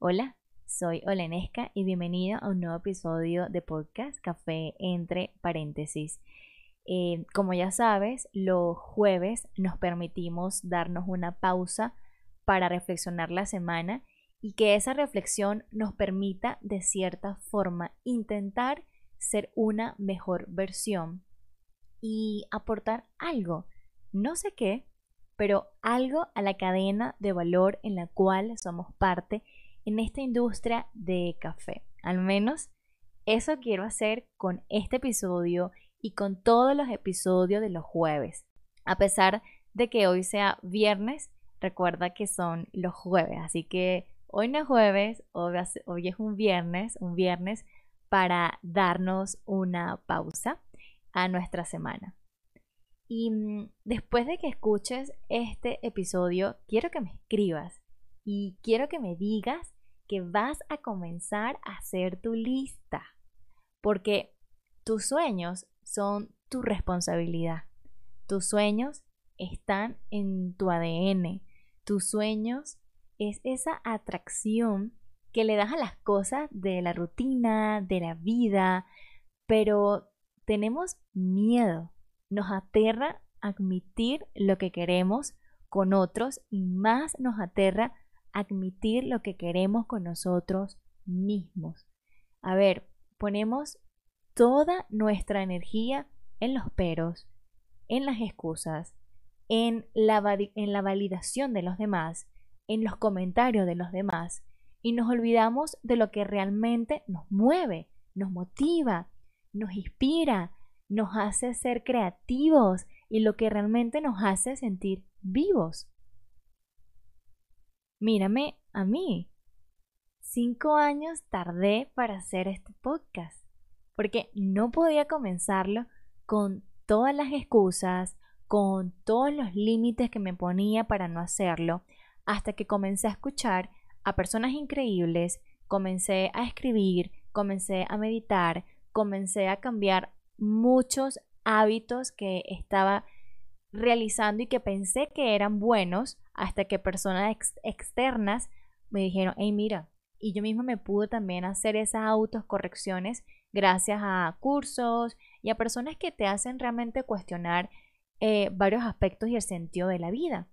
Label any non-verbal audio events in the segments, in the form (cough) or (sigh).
Hola, soy Olenesca y bienvenido a un nuevo episodio de podcast Café entre paréntesis. Eh, como ya sabes, los jueves nos permitimos darnos una pausa para reflexionar la semana y que esa reflexión nos permita de cierta forma intentar ser una mejor versión y aportar algo, no sé qué, pero algo a la cadena de valor en la cual somos parte en esta industria de café. Al menos eso quiero hacer con este episodio y con todos los episodios de los jueves. A pesar de que hoy sea viernes, recuerda que son los jueves, así que hoy no es jueves, hoy, es un viernes, un viernes para darnos una pausa a nuestra semana. Y mm, después de que escuches este episodio, quiero que me escribas y quiero que me digas que vas a comenzar a hacer tu lista, porque tus sueños son tu responsabilidad. Tus sueños están en tu ADN. Tus sueños es esa atracción que le das a las cosas de la rutina, de la vida, pero tenemos miedo. Nos aterra admitir lo que queremos con otros y más nos aterra admitir lo que queremos con nosotros mismos. A ver, ponemos toda nuestra energía en los peros, en las excusas, en la, en la validación de los demás, en los comentarios de los demás y nos olvidamos de lo que realmente nos mueve, nos motiva, nos inspira, nos hace ser creativos y lo que realmente nos hace sentir vivos. Mírame a mí. Cinco años tardé para hacer este podcast, porque no podía comenzarlo con todas las excusas, con todos los límites que me ponía para no hacerlo, hasta que comencé a escuchar a personas increíbles, comencé a escribir, comencé a meditar, comencé a cambiar muchos hábitos que estaba realizando y que pensé que eran buenos hasta que personas externas me dijeron, hey mira, y yo misma me pude también hacer esas autocorrecciones gracias a cursos y a personas que te hacen realmente cuestionar eh, varios aspectos y el sentido de la vida.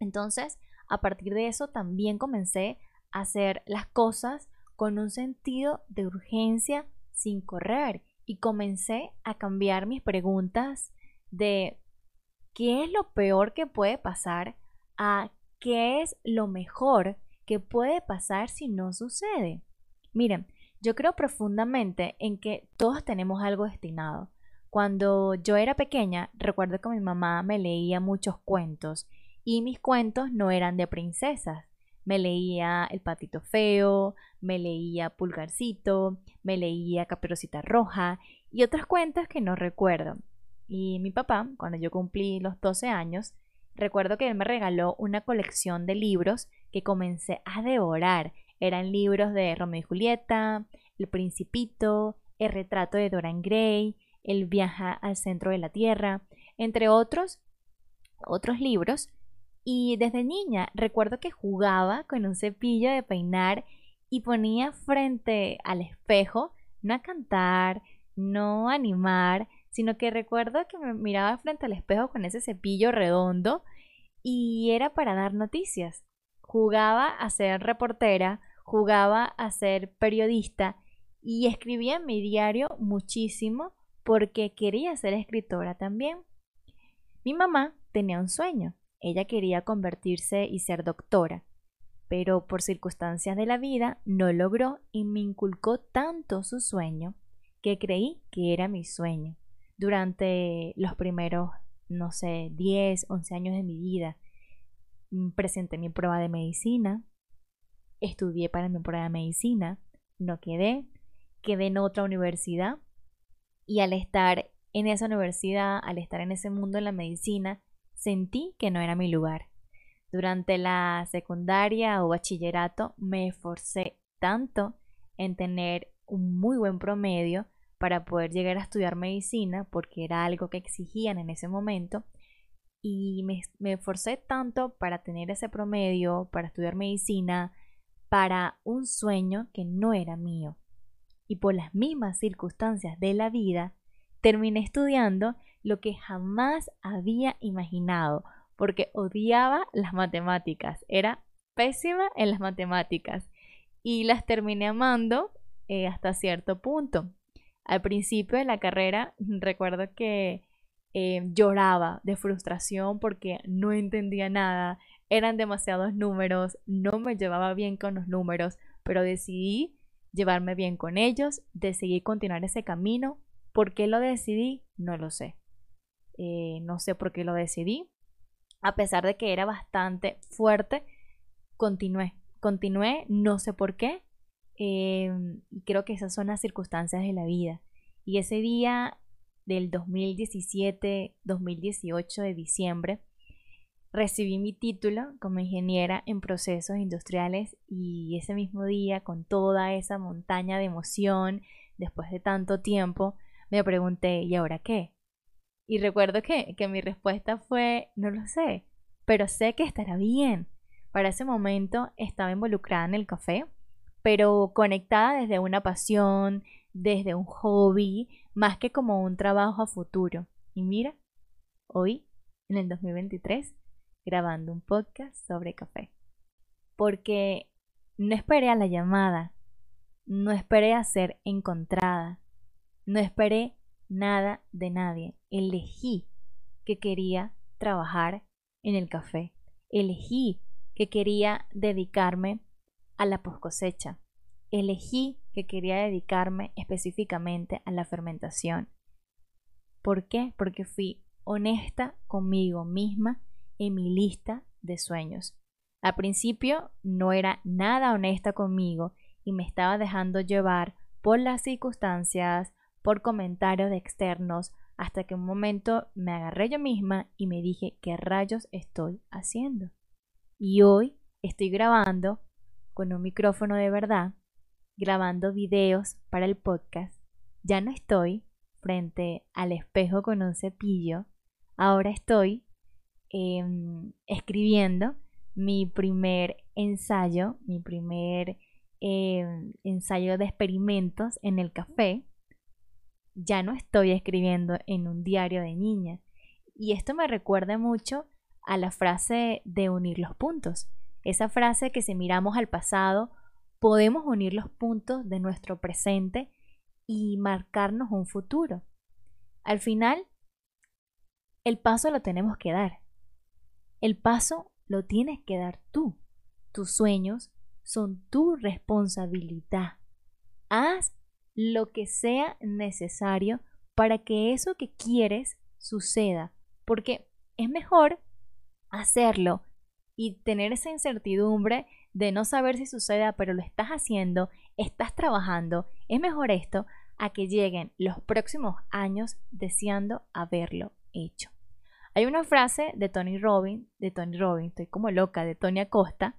Entonces, a partir de eso también comencé a hacer las cosas con un sentido de urgencia sin correr y comencé a cambiar mis preguntas de qué es lo peor que puede pasar a qué es lo mejor que puede pasar si no sucede. Miren, yo creo profundamente en que todos tenemos algo destinado. Cuando yo era pequeña, recuerdo que mi mamá me leía muchos cuentos y mis cuentos no eran de princesas. Me leía El patito feo, me leía Pulgarcito, me leía Caperucita Roja y otros cuentos que no recuerdo. Y mi papá, cuando yo cumplí los 12 años, recuerdo que él me regaló una colección de libros que comencé a devorar. Eran libros de Romeo y Julieta, El Principito, El retrato de Dorian Gray, El viaje al centro de la Tierra, entre otros otros libros y desde niña recuerdo que jugaba con un cepillo de peinar y ponía frente al espejo, no a cantar, no a animar, sino que recuerdo que me miraba frente al espejo con ese cepillo redondo y era para dar noticias. Jugaba a ser reportera, jugaba a ser periodista y escribía en mi diario muchísimo porque quería ser escritora también. Mi mamá tenía un sueño ella quería convertirse y ser doctora, pero por circunstancias de la vida no logró y me inculcó tanto su sueño que creí que era mi sueño. Durante los primeros, no sé, 10, 11 años de mi vida, mm, presenté mi prueba de medicina, estudié para mi prueba de medicina, no quedé, quedé en otra universidad y al estar en esa universidad, al estar en ese mundo de la medicina, sentí que no era mi lugar. Durante la secundaria o bachillerato me esforcé tanto en tener un muy buen promedio para poder llegar a estudiar medicina porque era algo que exigían en ese momento y me, me esforcé tanto para tener ese promedio, para estudiar medicina, para un sueño que no era mío. Y por las mismas circunstancias de la vida, terminé estudiando lo que jamás había imaginado, porque odiaba las matemáticas, era pésima en las matemáticas y las terminé amando eh, hasta cierto punto. Al principio de la carrera (laughs) recuerdo que eh, lloraba de frustración porque no entendía nada, eran demasiados números, no me llevaba bien con los números, pero decidí llevarme bien con ellos, decidí continuar ese camino. ¿Por qué lo decidí? No lo sé. Eh, no sé por qué lo decidí. A pesar de que era bastante fuerte, continué. Continué, no sé por qué. Em, creo que esas son las circunstancias de la vida. Y ese día del 2017-2018 de diciembre, recibí mi título como ingeniera en procesos industriales y ese mismo día, con toda esa montaña de emoción, después de tanto tiempo, me pregunté, ¿y ahora qué? Y recuerdo que, que mi respuesta fue, no lo sé, pero sé que estará bien. Para ese momento estaba involucrada en el café, pero conectada desde una pasión, desde un hobby, más que como un trabajo a futuro. Y mira, hoy, en el 2023, grabando un podcast sobre café. Porque no esperé a la llamada, no esperé a ser encontrada, no esperé nada de nadie. Elegí que quería trabajar en el café. Elegí que quería dedicarme a la poscosecha. Elegí que quería dedicarme específicamente a la fermentación. ¿Por qué? Porque fui honesta conmigo misma en mi lista de sueños. Al principio no era nada honesta conmigo y me estaba dejando llevar por las circunstancias, por comentarios externos, hasta que un momento me agarré yo misma y me dije qué rayos estoy haciendo. Y hoy estoy grabando con un micrófono de verdad, grabando videos para el podcast. Ya no estoy frente al espejo con un cepillo, ahora estoy Em, escribiendo mi primer ensayo, mi primer em, ensayo de experimentos en el café. Ya no estoy escribiendo en un diario de niña. Y esto me recuerda mucho a la frase de unir los puntos. Esa frase que si miramos al pasado, podemos unir los puntos de nuestro presente y marcarnos un futuro. Al final, el paso lo tenemos que dar. El paso lo tienes que dar tú. Tus sueños son tu responsabilidad. Haz lo que sea necesario para que eso que quieres suceda, porque es mejor hacerlo y tener esa incertidumbre de no saber si suceda, pero lo estás haciendo, estás trabajando, es mejor esto a que lleguen los próximos años deseando haberlo hecho. Hay una frase de Tony Robbins, de Tony Robbins, estoy como loca, de Tony Acosta.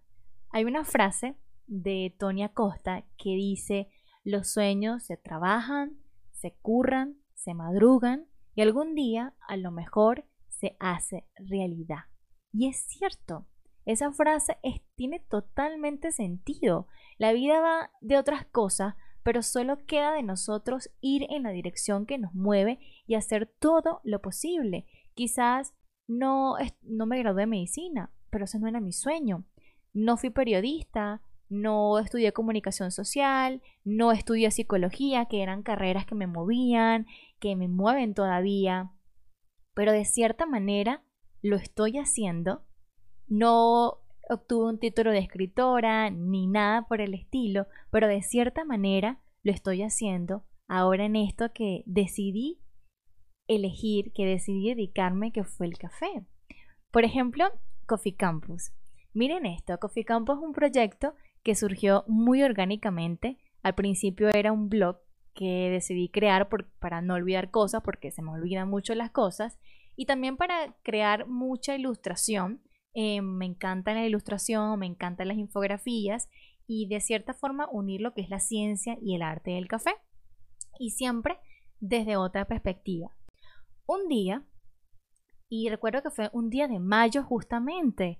Hay una frase de Tony Acosta que dice, los sueños se trabajan, se curran, se madrugan y algún día a lo mejor se hace realidad. Y es cierto, esa frase tiene totalmente sentido. La vida va de otras cosas, pero solo queda de nosotros ir en la dirección que nos mueve y hacer todo lo posible. Quizás no, no me gradué de medicina, pero ese no era mi sueño. No fui periodista, no estudié comunicación social, no estudié psicología, que eran carreras que me movían, que me mueven todavía, pero de cierta manera lo estoy haciendo. No obtuve un título de escritora ni nada por el estilo, pero de cierta manera lo estoy haciendo ahora en esto que decidí elegir, que decidí dedicarme, que fue el café. Por ejemplo, Coffee Campus. Miren esto, Coffee Campus es un proyecto que surgió muy orgánicamente. Al principio era un blog que decidí crear para no olvidar cosas, porque se me olvidan mucho las cosas, y también para crear mucha ilustración. Eh, me encanta la ilustración, me encantan las infografías y de cierta forma unir lo que es la ciencia y el arte del café. Y siempre desde otra perspectiva un día, y recuerdo que fue un día de mayo justamente,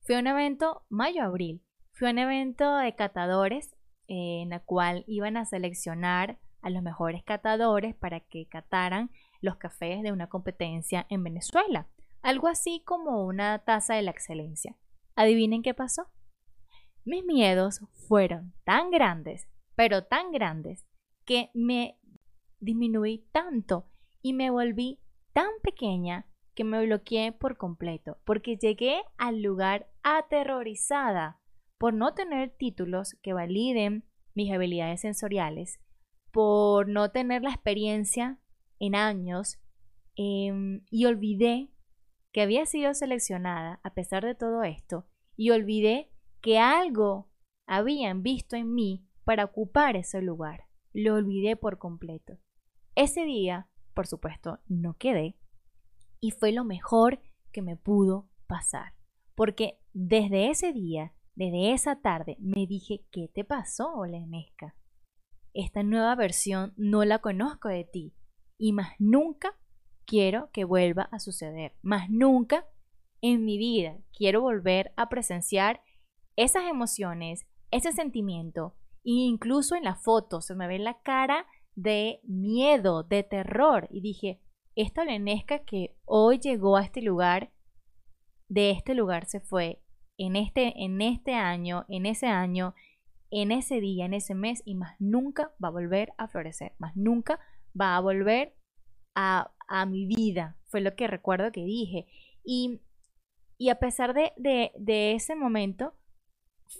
fue un evento mayo-abril, fui a un evento de catadores eh, en la cual iban a seleccionar a los mejores catadores para que cataran los cafés de una competencia en Venezuela. Algo así como una taza de la excelencia. Adivinen qué pasó. Mis miedos fueron tan grandes, pero tan grandes, que me disminuí tanto y me volví tan pequeña que me bloqueé por completo, porque llegué al lugar aterrorizada por no tener títulos que validen mis habilidades sensoriales, por no tener la experiencia en años em, y olvidé que había sido seleccionada a pesar de todo esto y olvidé que algo habían visto en mí para ocupar ese lugar. Lo olvidé por completo. Ese día, por supuesto, no quedé y fue lo mejor que me pudo pasar. Porque desde ese día, desde esa tarde, me dije, ¿qué te pasó, Olenesca? Esta nueva versión no la conozco de ti y más nunca quiero que vuelva a suceder. Más nunca en mi vida quiero volver a presenciar esas emociones, ese sentimiento, e incluso en la foto se me ve la cara de miedo, de terror. Y dije, esta Olenesca que hoy llegó a este lugar, de este lugar se fue en este, en este año, en ese año, en ese día, en ese mes, y más nunca va a volver a florecer, más nunca va a volver a, mi vida. Fue lo que recuerdo que dije. Y, y a pesar de, de, de ese momento,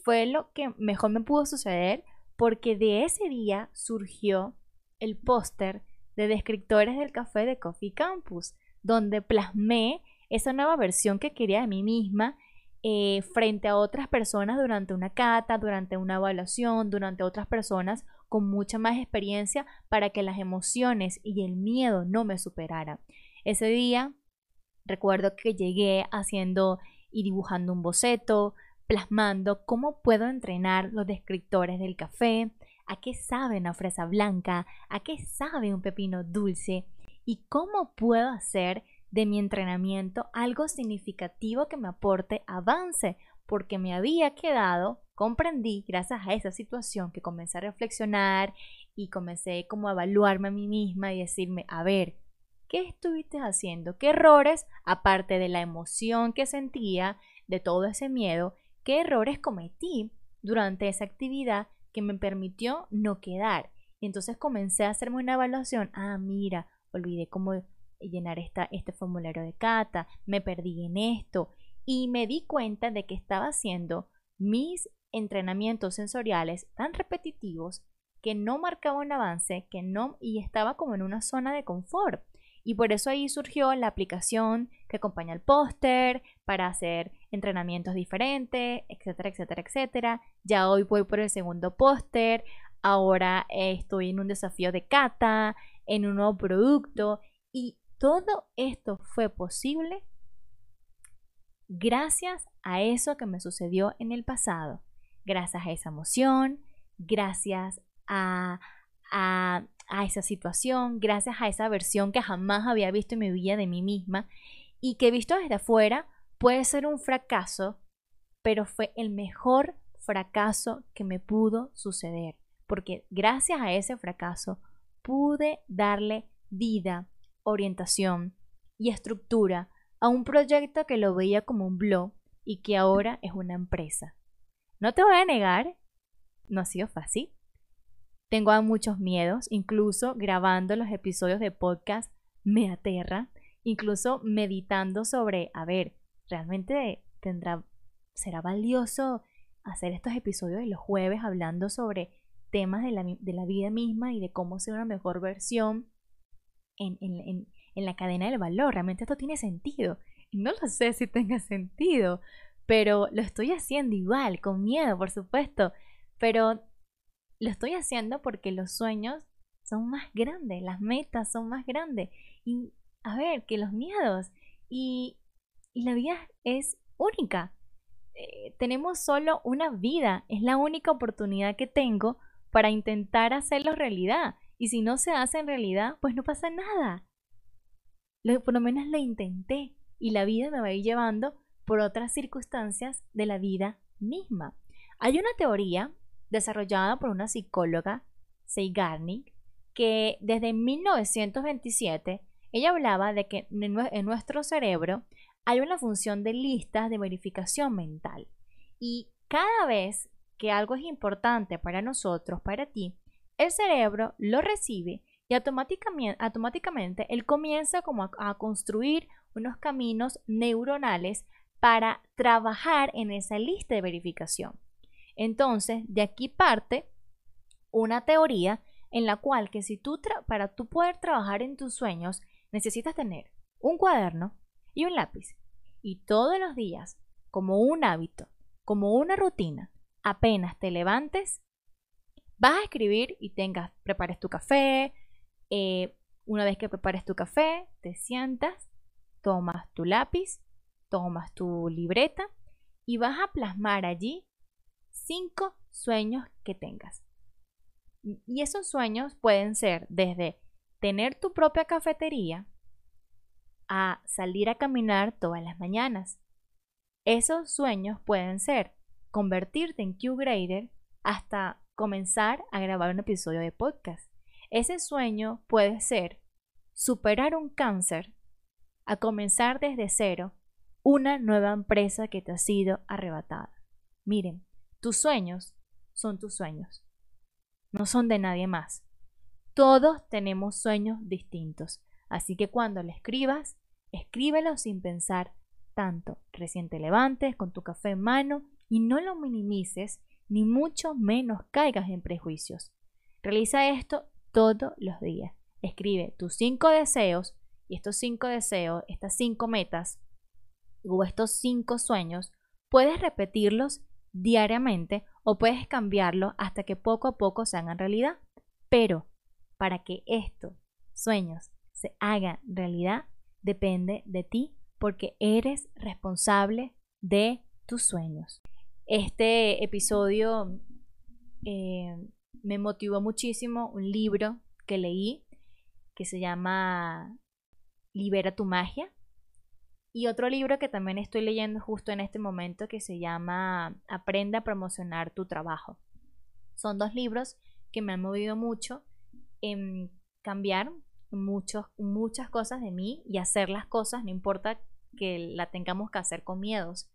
fue lo que mejor me pudo suceder porque de ese día surgió el póster de descriptores del café de Coffee Campus, donde plasmé esa nueva versión que quería de mí misma eh, frente a otras personas durante una cata, durante una evaluación, durante otras personas con mucha más experiencia para que las emociones y el miedo no me superaran. Ese día recuerdo que llegué haciendo y dibujando un boceto, plasmando cómo puedo entrenar los descriptores del café, a qué sabe una fresa blanca, a qué sabe un pepino dulce y cómo puedo hacer de mi entrenamiento algo significativo que me aporte avance, porque me había quedado, comprendí gracias a esa situación que comencé a reflexionar y comencé como a evaluarme a mí misma y decirme, a ver, ¿qué estuviste haciendo? ¿Qué errores, aparte de la emoción que sentía, de todo ese miedo, qué errores cometí durante esa actividad que me permitió no quedar. Y entonces comencé a hacerme una evaluación. Ah, mira, olvidé cómo llenar esta, este formulario de cata, me perdí en esto. Y me di cuenta de que estaba haciendo mis entrenamientos sensoriales tan repetitivos que no marcaba un avance, que no, y estaba como en una zona de confort. Y por eso ahí surgió la aplicación que acompaña el póster para hacer entrenamientos diferentes, etcétera, etcétera, etcétera. Ya hoy voy por el segundo póster. Ahora estoy en un desafío de cata, en un nuevo producto. Y todo esto fue posible gracias a eso que me sucedió en el pasado. Gracias a esa emoción, gracias a, a a esa situación, gracias a esa versión que jamás había visto en mi vida de mí misma y que visto desde afuera puede ser un fracaso, pero fue el mejor fracaso que me pudo suceder, porque gracias a ese fracaso pude darle vida, orientación y estructura a un proyecto que lo veía como un blog y que ahora es una empresa. No te voy a negar, no ha sido fácil, tengo muchos miedos, incluso grabando los episodios de podcast me aterra, incluso meditando sobre, a ver, realmente tendrá, será valioso hacer estos episodios de los jueves hablando sobre temas de la, vida misma y de cómo ser una mejor versión en, en la cadena del valor. Realmente esto tiene sentido. Y no lo sé si tenga sentido, pero lo estoy haciendo igual, con miedo, por supuesto. Pero lo estoy haciendo porque los sueños son más grandes, las metas son más grandes. Y a ver, que los miedos. Y, la vida es única. Eh, tenemos solo una vida, es la única oportunidad que tengo para intentar hacerlo realidad. Y si no se hace en realidad, pues no pasa nada. Por lo menos lo intenté y la vida me va a ir llevando por otras circunstancias de la vida misma. Hay una teoría desarrollada por una psicóloga, Seigarnik, que desde 1927 ella hablaba de que en nuestro cerebro hay una función de listas de verificación mental y cada vez que algo es importante para nosotros, para ti, el cerebro lo recibe y automáticamente, automáticamente él comienza como a, a construir unos caminos neuronales para trabajar en esa lista de verificación. Entonces, de aquí parte una teoría en la cual que si tú para tú poder trabajar en tus sueños necesitas tener un cuaderno y un lápiz y todos los días como un hábito, como una rutina, apenas te levantes, vas a escribir y tengas, prepares tu café, eh, una vez que prepares tu café, te sientas, tomas tu lápiz, tomas tu libreta y vas a plasmar allí cinco sueños que tengas. Y esos sueños pueden ser desde tener tu propia cafetería a salir a caminar todas las mañanas. Esos sueños pueden ser convertirte en Q-Grader hasta comenzar a grabar un episodio de podcast. Ese sueño puede ser superar un cáncer a comenzar desde cero una nueva empresa que te ha sido arrebatada. Miren, tus sueños son tus sueños no son de nadie más. Todos tenemos sueños distintos, así que cuando le escribas, escríbelo sin pensar tanto. Recién te levantes con tu café en mano y no lo minimices, ni mucho menos caigas en prejuicios. Realiza esto todos los días. Escribe tus cinco deseos y estos cinco deseos, estas cinco metas o estos cinco sueños, puedes repetirlos diariamente o puedes cambiarlo hasta que poco a poco se hagan realidad. Pero para que estos sueños se hagan realidad, depende de ti porque eres responsable de tus sueños. Este episodio eh, me motivó muchísimo un libro que leí que se llama Libera tu magia y otro libro que también estoy leyendo justo en este momento que se llama Aprende a promocionar tu trabajo. Son dos libros que me han movido mucho en cambiar muchos, muchas cosas de mí y hacer las cosas, no importa que la tengamos que hacer con miedos.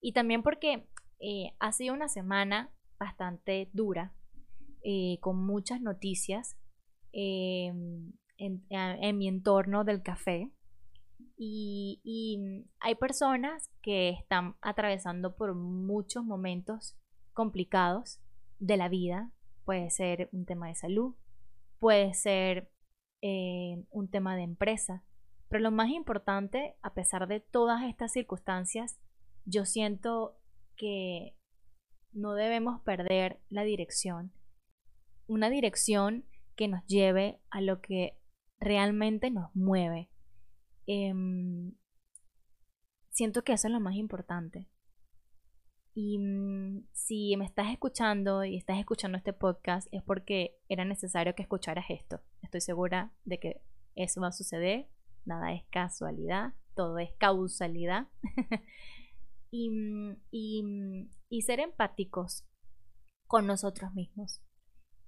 Y también porque eh, ha sido una semana bastante dura, eh, con muchas noticias eh, en mi entorno del café y, hay personas que están atravesando por muchos momentos complicados de la vida. Puede ser un tema de salud, puede ser eh, un tema de empresa. Pero lo más importante, a pesar de todas estas circunstancias, yo siento que no debemos perder la dirección. Una dirección que nos lleve a lo que realmente nos mueve, Em, siento que eso es lo más importante. Y mm, si me estás escuchando y estás escuchando este podcast es porque era necesario que escucharas esto. Estoy segura de que eso va a suceder. Nada es casualidad, todo es causalidad. (laughs) y, mm, mm, y ser empáticos con nosotros mismos.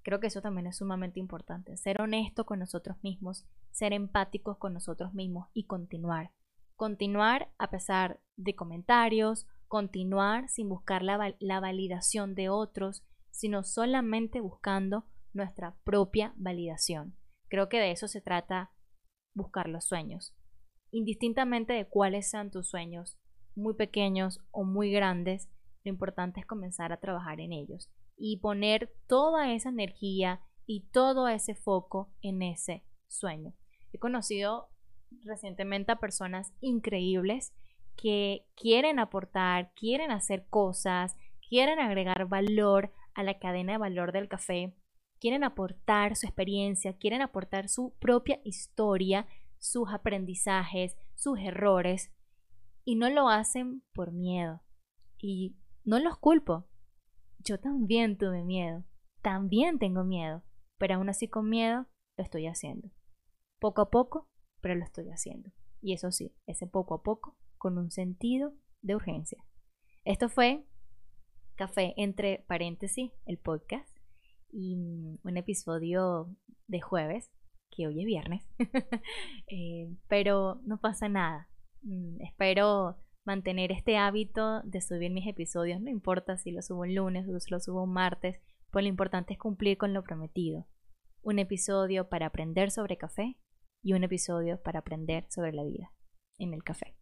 Creo que eso también es sumamente importante. Ser honesto con nosotros mismos, ser empáticos con nosotros mismos y continuar. Continuar a pesar de comentarios, continuar sin buscar la, la validación de otros, sino solamente buscando nuestra propia validación. Creo que de eso se trata buscar los sueños. Indistintamente de cuáles sean tus sueños, muy pequeños o muy grandes, lo importante es comenzar a trabajar en ellos y poner toda esa energía y todo ese foco en ese sueño. He conocido recientemente a personas increíbles que quieren aportar, quieren hacer cosas, quieren agregar valor a la cadena de valor del café, quieren aportar su experiencia, quieren aportar su propia historia, sus aprendizajes, sus errores, y no lo hacen por miedo. Y no los culpo, yo también tuve miedo, también tengo miedo, pero aún así con miedo lo estoy haciendo. Poco a poco, pero lo estoy haciendo. Y eso sí, ese poco a poco con un sentido de urgencia. Esto fue Café entre paréntesis, el podcast, y un episodio de jueves, que hoy es viernes, (laughs) eh, pero no pasa nada. Mm, espero mantener este hábito de subir mis episodios, no importa si lo subo un lunes o si lo subo un martes, pues lo importante es cumplir con lo prometido. Un episodio para aprender sobre café y un episodio para aprender sobre la vida en el café.